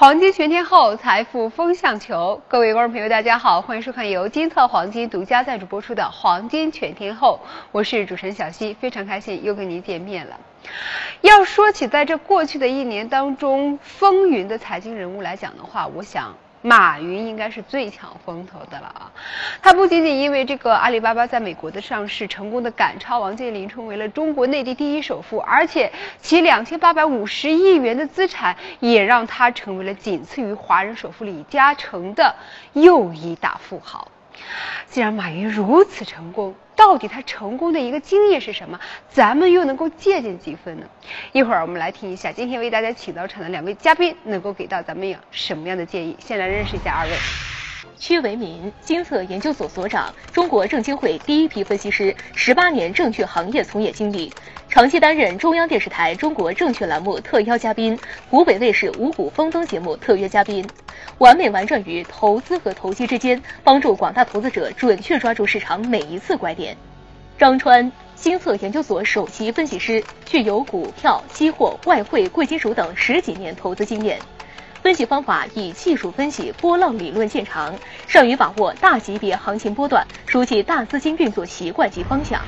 黄金全天候，财富风向球。各位观众朋友，大家好，欢迎收看由金策黄金独家赞助播出的《黄金全天候》，我是主持人小溪，非常开心又跟您见面了。要说起在这过去的一年当中风云的财经人物来讲的话，我想。马云应该是最抢风头的了啊！他不仅仅因为这个阿里巴巴在美国的上市成功的赶超王健林，成为了中国内地第一首富，而且其两千八百五十亿元的资产也让他成为了仅次于华人首富李嘉诚的又一大富豪。既然马云如此成功，到底他成功的一个经验是什么？咱们又能够借鉴几分呢？一会儿我们来听一下，今天为大家请到场的两位嘉宾能够给到咱们有什么样的建议？先来认识一下二位。屈为民，金策研究所所长，中国证监会第一批分析师，十八年证券行业从业经历，长期担任中央电视台中国证券栏目特邀嘉宾，湖北卫视五谷丰登节目特约嘉宾，完美玩转于投资和投机之间，帮助广大投资者准确抓住市场每一次拐点。张川，新策研究所首席分析师，具有股票、期货、外汇、贵金属等十几年投资经验。分析方法以技术分析、波浪理论见长，善于把握大级别行情波段，熟悉大资金运作习惯及方向。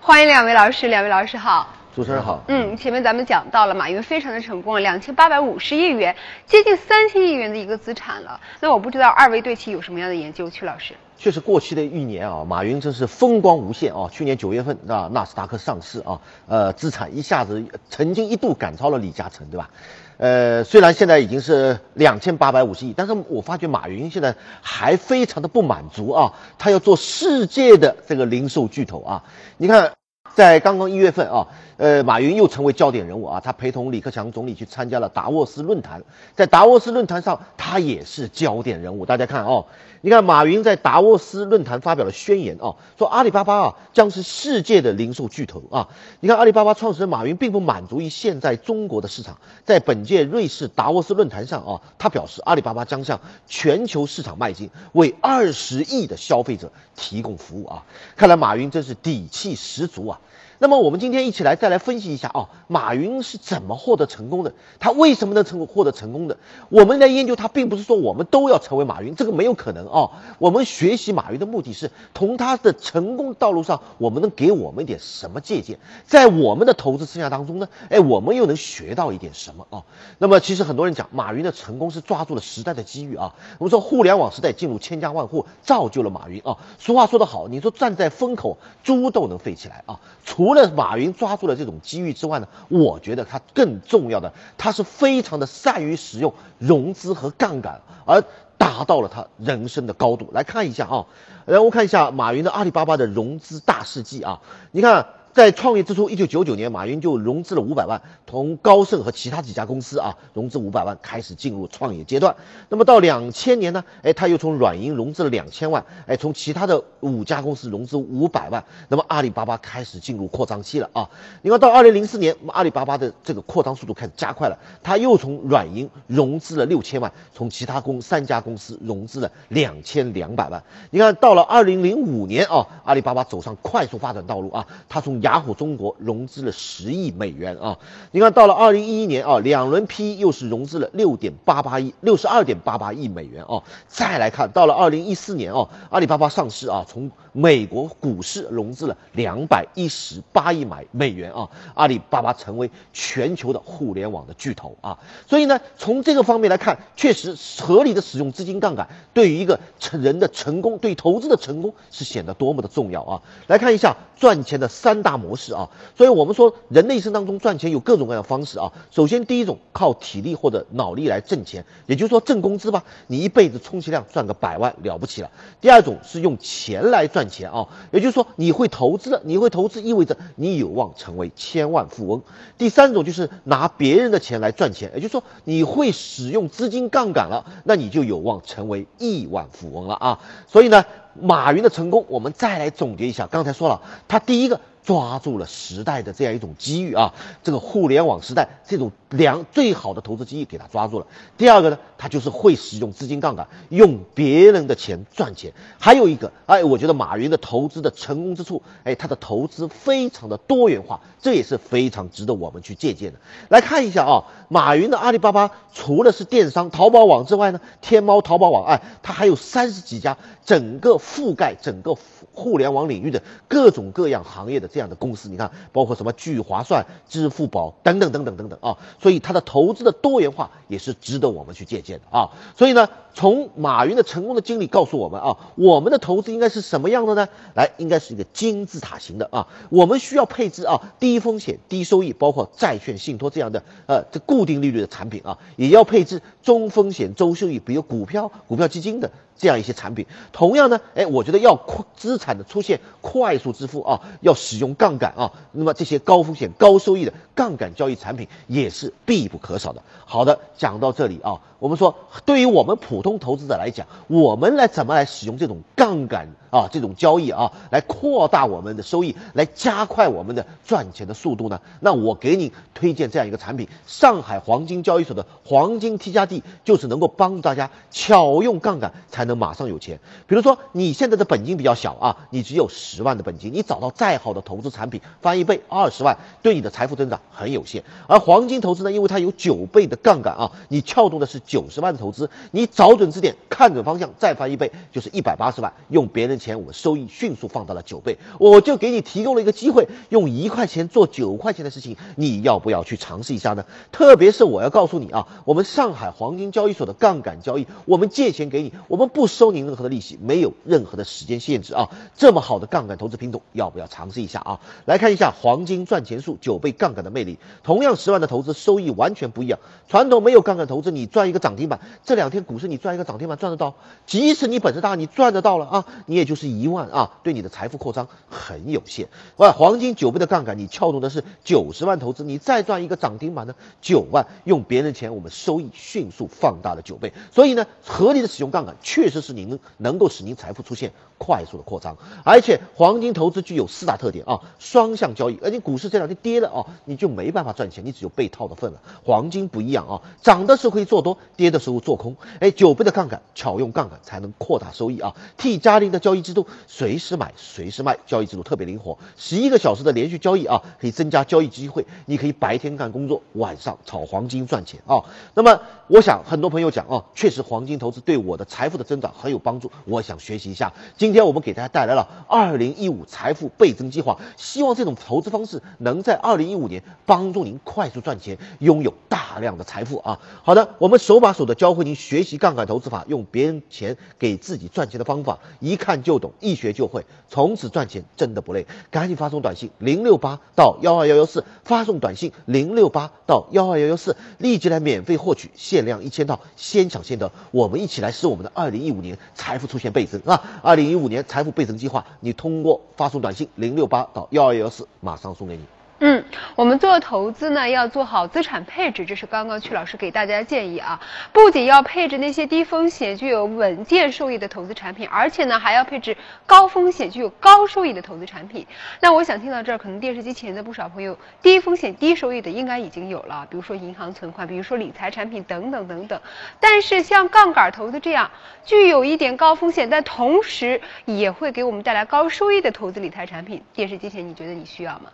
欢迎两位老师，两位老师好。主持人好。嗯，前面咱们讲到了马云非常的成功，两千八百五十亿元，接近三千亿元的一个资产了。那我不知道二位对其有什么样的研究，曲老师。确实，过去的一年啊，马云真是风光无限啊！去年九月份啊，纳斯达克上市啊，呃，资产一下子曾经一度赶超了李嘉诚，对吧？呃，虽然现在已经是两千八百五十亿，但是我发觉马云现在还非常的不满足啊，他要做世界的这个零售巨头啊！你看，在刚刚一月份啊，呃，马云又成为焦点人物啊，他陪同李克强总理去参加了达沃斯论坛，在达沃斯论坛上，他也是焦点人物。大家看哦，你看马云在达沃斯论坛发表了宣言啊，说阿里巴巴啊将是世界的零售巨头啊。你看阿里巴巴创始人马云并不满足于现在中国的市场，在本届瑞士达沃斯论坛上啊，他表示阿里巴巴将向全球市场迈进，为二十亿的消费者提供服务啊。看来马云真是底气十足啊。那么我们今天一起来再来分析一下啊，马云是怎么获得成功的？他为什么能成获得成功的？我们来研究他，并不是说我们都要成为马云，这个没有可能啊。我们学习马云的目的是从他的成功道路上，我们能给我们一点什么借鉴？在我们的投资生涯当中呢，哎，我们又能学到一点什么啊？那么其实很多人讲，马云的成功是抓住了时代的机遇啊。我们说互联网时代进入千家万户，造就了马云啊。俗话说得好，你说站在风口，猪都能飞起来啊。除了马云抓住了这种机遇之外呢，我觉得他更重要的，他是非常的善于使用融资和杠杆，而达到了他人生的高度。来看一下啊，来我看一下马云的阿里巴巴的融资大事记啊，你看。在创业之初，一九九九年，马云就融资了五百万，从高盛和其他几家公司啊融资五百万，开始进入创业阶段。那么到两千年呢，哎，他又从软银融资了两千万，哎，从其他的五家公司融资五百万。那么阿里巴巴开始进入扩张期了啊！你看到二零零四年，阿里巴巴的这个扩张速度开始加快了，他又从软银融资了六千万，从其他公三家公司融资了两千两百万。你看到了二零零五年啊，阿里巴巴走上快速发展道路啊，他从雅虎中国融资了十亿美元啊！你看到了二零一一年啊，两轮 PE 又是融资了六点八八亿，六十二点八八亿美元啊！再来看到了二零一四年啊，阿里巴巴上市啊，从美国股市融资了两百一十八亿美美元啊！阿里巴巴成为全球的互联网的巨头啊！所以呢，从这个方面来看，确实合理的使用资金杠杆，对于一个成人的成功，对投资的成功是显得多么的重要啊！来看一下赚钱的三大。模式啊，所以我们说人的一生当中赚钱有各种各样的方式啊。首先，第一种靠体力或者脑力来挣钱，也就是说挣工资吧，你一辈子充其量赚个百万了不起了。第二种是用钱来赚钱啊，也就是说你会投资了，你会投资意味着你有望成为千万富翁。第三种就是拿别人的钱来赚钱，也就是说你会使用资金杠杆了，那你就有望成为亿万富翁了啊。所以呢，马云的成功，我们再来总结一下，刚才说了，他第一个。抓住了时代的这样一种机遇啊，这个互联网时代这种良最好的投资机遇给他抓住了。第二个呢，他。就是会使用资金杠杆，用别人的钱赚钱。还有一个，哎，我觉得马云的投资的成功之处，哎，他的投资非常的多元化，这也是非常值得我们去借鉴的。来看一下啊，马云的阿里巴巴除了是电商淘宝网之外呢，天猫、淘宝网，哎，它还有三十几家，整个覆盖整个互联网领域的各种各样行业的这样的公司。你看，包括什么聚划算、支付宝等等等等等等啊，所以它的投资的多元化也是值得我们去借鉴的啊。所以呢，从马云的成功的经历告诉我们啊，我们的投资应该是什么样的呢？来，应该是一个金字塔型的啊。我们需要配置啊低风险低收益，包括债券、信托这样的呃这固定利率的产品啊，也要配置中风险周收益，比如股票、股票基金的。这样一些产品，同样呢，哎，我觉得要资产的出现快速支付啊，要使用杠杆啊，那么这些高风险高收益的杠杆交易产品也是必不可少的。好的，讲到这里啊，我们说对于我们普通投资者来讲，我们来怎么来使用这种杠杆啊，这种交易啊，来扩大我们的收益，来加快我们的赚钱的速度呢？那我给你推荐这样一个产品，上海黄金交易所的黄金 T 加 D，就是能够帮助大家巧用杠杆才。能马上有钱，比如说你现在的本金比较小啊，你只有十万的本金，你找到再好的投资产品翻一倍二十万，对你的财富增长很有限。而黄金投资呢，因为它有九倍的杠杆啊，你撬动的是九十万的投资，你找准支点，看准方向，再翻一倍就是一百八十万，用别人钱，我收益迅速放到了九倍。我就给你提供了一个机会，用一块钱做九块钱的事情，你要不要去尝试一下呢？特别是我要告诉你啊，我们上海黄金交易所的杠杆交易，我们借钱给你，我们。不收您任何的利息，没有任何的时间限制啊！这么好的杠杆投资品种，要不要尝试一下啊？来看一下黄金赚钱术九倍杠杆的魅力。同样十万的投资，收益完全不一样。传统没有杠杆投资，你赚一个涨停板，这两天股市你赚一个涨停板赚得到？即使你本事大，你赚得到了啊，你也就就是一万啊，对你的财富扩张很有限。哇，黄金九倍的杠杆，你撬动的是九十万投资，你再赚一个涨停板呢，九万，用别人钱，我们收益迅速放大了九倍。所以呢，合理的使用杠杆，确实是您能够使您财富出现快速的扩张，而且黄金投资具有四大特点啊，双向交易，而且股市这两天跌了啊，你就没办法赚钱，你只有被套的份了。黄金不一样啊，涨的时候可以做多，跌的时候做空，哎，九倍的杠杆，巧用杠杆才能扩大收益啊。T 加零的交易制度，随时买随时卖，交易制度特别灵活，十一个小时的连续交易啊，可以增加交易机会，你可以白天干工作，晚上炒黄金赚钱啊。那么我想很多朋友讲啊，确实黄金投资对我的财富的增长很有。帮助，我想学习一下。今天我们给大家带来了二零一五财富倍增计划，希望这种投资方式能在二零一五年帮助您快速赚钱，拥有大量的财富啊！好的，我们手把手的教会您学习杠杆投资法，用别人钱给自己赚钱的方法，一看就懂，一学就会，从此赚钱真的不累。赶紧发送短信零六八到幺二幺幺四，发送短信零六八到幺二幺幺四，立即来免费获取限量一千套，先抢先得。我们一起来使我们的二零一五年。财富出现倍增啊！二零一五年财富倍增计划，你通过发送短信零六八到幺二幺幺四，马上送给你。嗯，我们做投资呢，要做好资产配置，这是刚刚曲老师给大家建议啊。不仅要配置那些低风险、具有稳健收益的投资产品，而且呢，还要配置高风险、具有高收益的投资产品。那我想听到这儿，可能电视机前的不少朋友，低风险、低收益的应该已经有了，比如说银行存款，比如说理财产品等等等等。但是像杠杆投资这样，具有一点高风险，但同时也会给我们带来高收益的投资理财产品，电视机前你觉得你需要吗？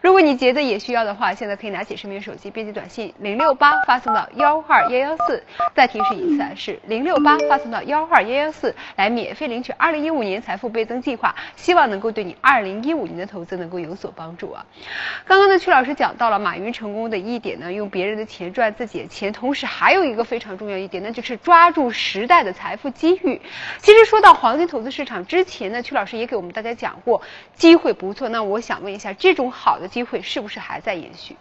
如果你你觉得也需要的话，现在可以拿起身边手机，编辑短信零六八发送到幺二幺幺四。再提示一次啊，是零六八发送到幺二幺幺四，来免费领取二零一五年财富倍增计划，希望能够对你二零一五年的投资能够有所帮助啊。刚刚呢，曲老师讲到了马云成功的一点呢，用别人的钱赚自己的钱，同时还有一个非常重要一点，那就是抓住时代的财富机遇。其实说到黄金投资市场之前呢，曲老师也给我们大家讲过，机会不错。那我想问一下，这种好的机会。是不是还在延续？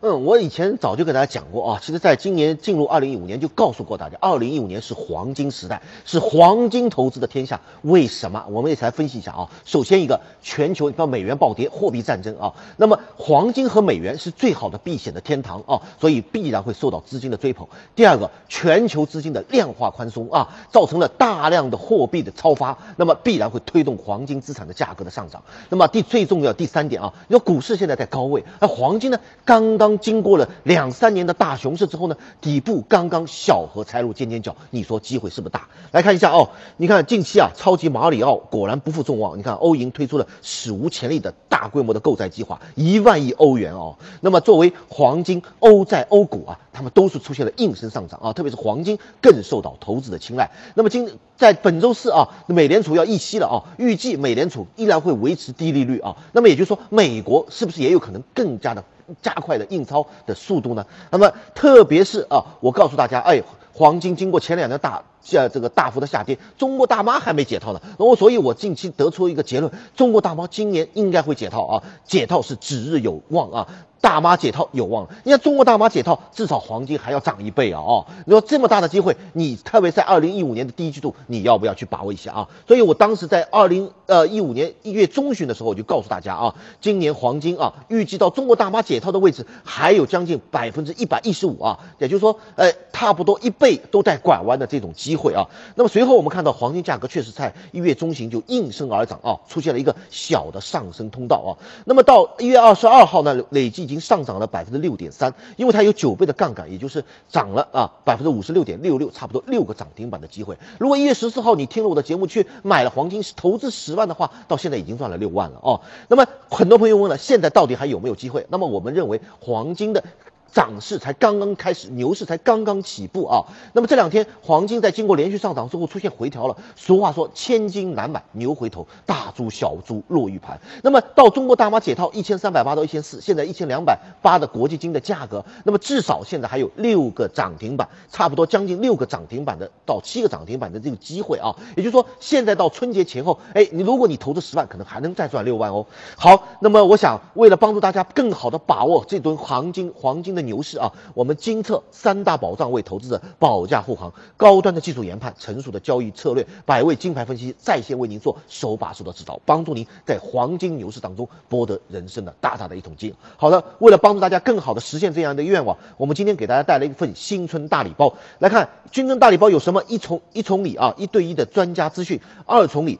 嗯，我以前早就跟大家讲过啊，其实在今年进入二零一五年就告诉过大家，二零一五年是黄金时代，是黄金投资的天下。为什么？我们也来分析一下啊。首先一个，全球你看美元暴跌，货币战争啊，那么黄金和美元是最好的避险的天堂啊，所以必然会受到资金的追捧。第二个，全球资金的量化宽松啊，造成了大量的货币的超发，那么必然会推动黄金资产的价格的上涨。那么第最重要第三点啊，你说股市现在在高位，而黄金呢刚刚。刚经过了两三年的大熊市之后呢，底部刚刚小荷才露尖尖角，你说机会是不是大？来看一下哦，你看近期啊，超级马里奥果然不负众望，你看欧银推出了史无前例的大规模的购债计划，一万亿欧元哦。那么作为黄金、欧债、欧股啊，他们都是出现了应声上涨啊，特别是黄金更受到投资的青睐。那么今在本周四啊，美联储要议息了啊，预计美联储依然会维持低利率啊。那么也就是说，美国是不是也有可能更加的加快的印钞的速度呢？那么特别是啊，我告诉大家，哎，黄金经过前两天大下这个大幅的下跌，中国大妈还没解套呢。那么所以我近期得出一个结论，中国大妈今年应该会解套啊，解套是指日有望啊。大妈解套有望了，你看中国大妈解套，至少黄金还要涨一倍啊！哦，你说这么大的机会，你特别在二零一五年的第一季度，你要不要去把握一下啊？所以我当时在二零呃一五年一月中旬的时候，我就告诉大家啊，今年黄金啊，预计到中国大妈解套的位置还有将近百分之一百一十五啊，也就是说，呃，差不多一倍都在拐弯的这种机会啊。那么随后我们看到黄金价格确实在一月中旬就应声而涨啊，出现了一个小的上升通道啊。那么到一月二十二号呢，累计。已经上涨了百分之六点三，因为它有九倍的杠杆，也就是涨了啊百分之五十六点六六，差不多六个涨停板的机会。如果一月十四号你听了我的节目去买了黄金，投资十万的话，到现在已经赚了六万了哦。那么很多朋友问了，现在到底还有没有机会？那么我们认为黄金的。涨势才刚刚开始，牛市才刚刚起步啊。那么这两天黄金在经过连续上涨之后出现回调了。俗话说千金难买牛回头，大猪小猪落玉盘。那么到中国大妈解套一千三百八到一千四，现在一千两百八的国际金的价格，那么至少现在还有六个涨停板，差不多将近六个涨停板的到七个涨停板的这个机会啊。也就是说，现在到春节前后，哎，你如果你投资十万，可能还能再赚六万哦。好，那么我想为了帮助大家更好的把握这吨黄金，黄金。牛市啊，我们金策三大保障为投资者保驾护航，高端的技术研判，成熟的交易策略，百位金牌分析在线为您做手把手的指导，帮助您在黄金牛市当中博得人生的大大的一桶金。好的，为了帮助大家更好的实现这样的愿望，我们今天给大家带来一份新春大礼包。来看新春大礼包有什么？一重一重礼啊，一对一的专家资讯；二重礼，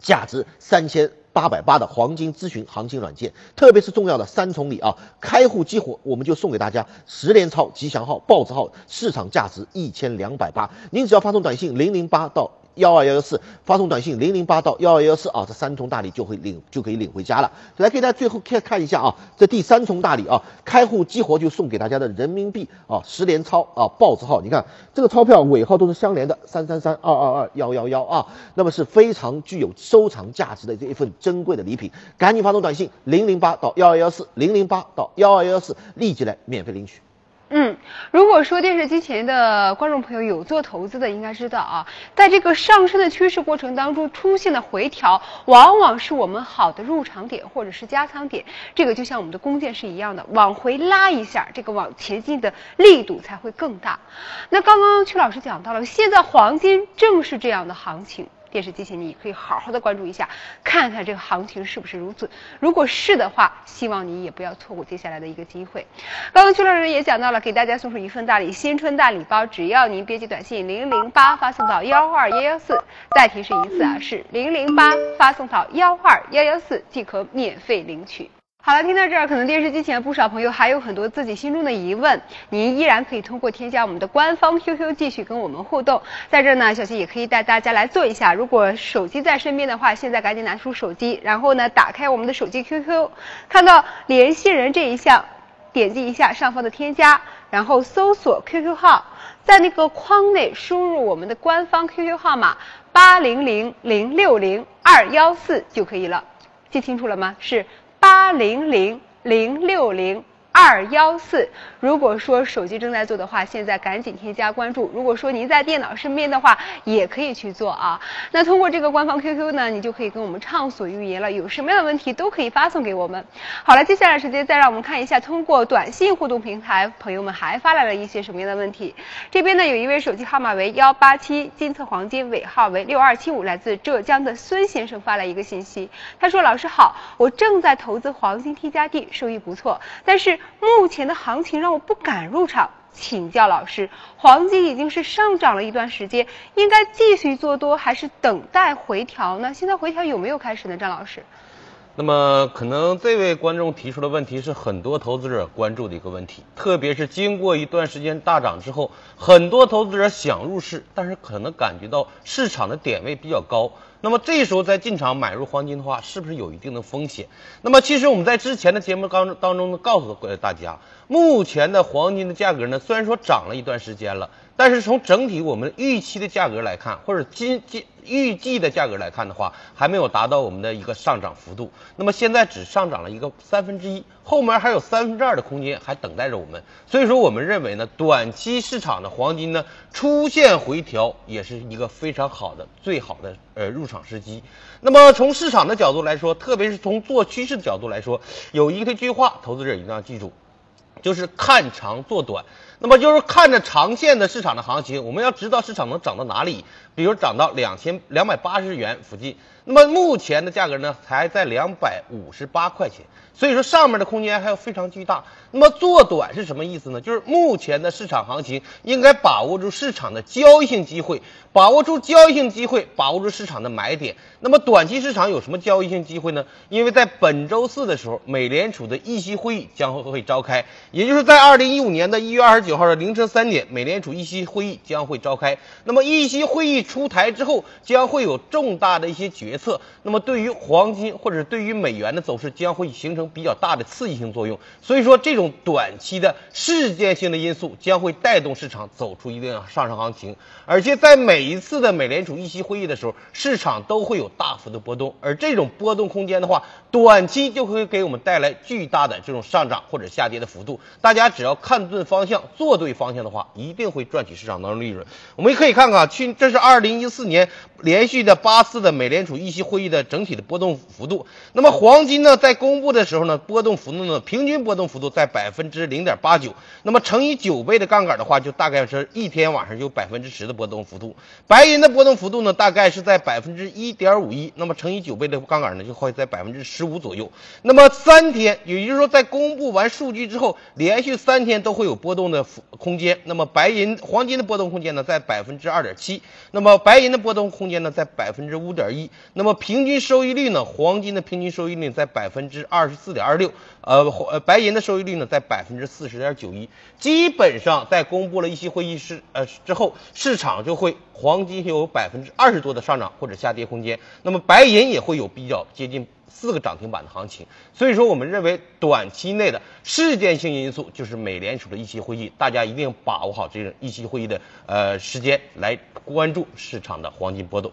价值三千。八百八的黄金咨询行情软件，特别是重要的三重礼啊，开户激活，我们就送给大家十连钞吉祥号、豹子号，市场价值一千两百八，您只要发送短信零零八到。幺二幺幺四发送短信零零八到幺二幺四啊，这三重大礼就会领就可以领回家了。来给大家最后看看一下啊，这第三重大礼啊，开户激活就送给大家的人民币啊十连钞啊豹子号，你看这个钞票尾号都是相连的三三三二二二幺幺幺啊，那么是非常具有收藏价值的这一份珍贵的礼品，赶紧发送短信零零八到幺二幺四零零八到幺二幺四立即来免费领取。嗯，如果说电视机前的观众朋友有做投资的，应该知道啊，在这个上升的趋势过程当中出现的回调，往往是我们好的入场点或者是加仓点。这个就像我们的弓箭是一样的，往回拉一下，这个往前进的力度才会更大。那刚刚曲老师讲到了，现在黄金正是这样的行情。电视机前，你可以好好的关注一下，看看这个行情是不是如此。如果是的话，希望你也不要错过接下来的一个机会。刚刚邱老师也讲到了，给大家送出一份大礼——新春大礼包，只要您编辑短信零零八发送到幺二幺幺四，再提示一次啊，是零零八发送到幺二幺幺四即可免费领取。好了，听到这儿，可能电视机前不少朋友还有很多自己心中的疑问，您依然可以通过添加我们的官方 QQ 继续跟我们互动。在这儿呢，小新也可以带大家来做一下，如果手机在身边的话，现在赶紧拿出手机，然后呢，打开我们的手机 QQ，看到联系人这一项，点击一下上方的添加，然后搜索 QQ 号，在那个框内输入我们的官方 QQ 号码八零零零六零二幺四就可以了。记清楚了吗？是。八零零零六零。二幺四，如果说手机正在做的话，现在赶紧添加关注。如果说您在电脑身边的话，也可以去做啊。那通过这个官方 QQ 呢，你就可以跟我们畅所欲言了。有什么样的问题都可以发送给我们。好了，接下来时间再让我们看一下，通过短信互动平台，朋友们还发来了一些什么样的问题。这边呢，有一位手机号码为幺八七金策黄金尾号为六二七五，来自浙江的孙先生发来一个信息，他说：“老师好，我正在投资黄金 T 加 D，收益不错，但是。”目前的行情让我不敢入场，请教老师，黄金已经是上涨了一段时间，应该继续做多还是等待回调呢？现在回调有没有开始呢？张老师？那么，可能这位观众提出的问题是很多投资者关注的一个问题，特别是经过一段时间大涨之后，很多投资者想入市，但是可能感觉到市场的点位比较高。那么这时候再进场买入黄金的话，是不是有一定的风险？那么其实我们在之前的节目当中当中呢，告诉过大家，目前的黄金的价格呢，虽然说涨了一段时间了。但是从整体我们预期的价格来看，或者今今预计的价格来看的话，还没有达到我们的一个上涨幅度。那么现在只上涨了一个三分之一，后面还有三分之二的空间还等待着我们。所以说，我们认为呢，短期市场的黄金呢出现回调，也是一个非常好的、最好的呃入场时机。那么从市场的角度来说，特别是从做趋势的角度来说，有一个句话，投资者一定要记住，就是看长做短。那么就是看着长线的市场的行情，我们要知道市场能涨到哪里，比如涨到两千两百八十元附近。那么目前的价格呢，才在两百五十八块钱，所以说上面的空间还有非常巨大。那么做短是什么意思呢？就是目前的市场行情应该把握住市场的交易性机会，把握住交易性机会，把握住市场的买点。那么短期市场有什么交易性机会呢？因为在本周四的时候，美联储的议息会议将会会召开，也就是在二零一五年的一月二十九号的凌晨三点，美联储议息会议将会召开。那么议息会议出台之后，将会有重大的一些决决策。那么对于黄金或者对于美元的走势，将会形成比较大的刺激性作用。所以说，这种短期的事件性的因素将会带动市场走出一定的上升行情。而且在每一次的美联储议息会议的时候，市场都会有。大幅的波动，而这种波动空间的话，短期就会给我们带来巨大的这种上涨或者下跌的幅度。大家只要看对方向，做对方向的话，一定会赚取市场当中利润。我们也可以看看，去这是二零一四年连续的八次的美联储议息会议的整体的波动幅度。那么黄金呢，在公布的时候呢，波动幅度呢，平均波动幅度在百分之零点八九。那么乘以九倍的杠杆的话，就大概是一天晚上有百分之十的波动幅度。白银的波动幅度呢，大概是在百分之一点。五一，那么乘以九倍的杠杆呢，就会在百分之十五左右。那么三天，也就是说在公布完数据之后，连续三天都会有波动的幅空间。那么白银、黄金的波动空间呢，在百分之二点七。那么白银的波动空间呢，在百分之五点一。那么平均收益率呢，黄金的平均收益率在百分之二十四点二六。呃，呃，白银的收益率呢，在百分之四十点九一。基本上在公布了一些会议室呃之后，市场就会黄金有百分之二十多的上涨或者下跌空间。那么白银也会有比较接近四个涨停板的行情，所以说我们认为短期内的事件性因素就是美联储的议息会议，大家一定把握好这个议息会议的呃时间来关注市场的黄金波动。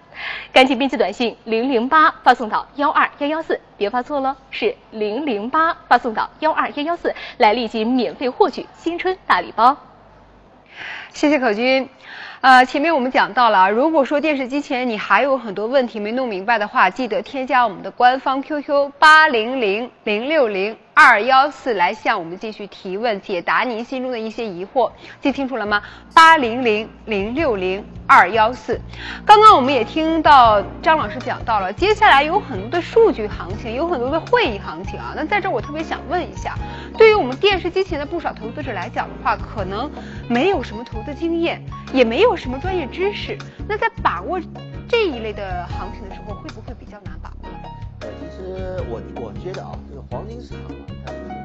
赶紧编辑短信零零八发送到幺二幺幺四，别发错了，是零零八发送到幺二幺幺四，来立即免费获取新春大礼包。谢谢可君。呃，前面我们讲到了啊，如果说电视机前你还有很多问题没弄明白的话，记得添加我们的官方 QQ 八零零零六零。二幺四来向我们继续提问，解答您心中的一些疑惑，记清楚了吗？八零零零六零二幺四。刚刚我们也听到张老师讲到了，接下来有很多的数据行情，有很多的会议行情啊。那在这儿我特别想问一下，对于我们电视机前的不少投资者来讲的话，可能没有什么投资经验，也没有什么专业知识，那在把握这一类的行情的时候，会不会比较难把握？呃，其实我我觉得啊，这个黄金市场啊，它。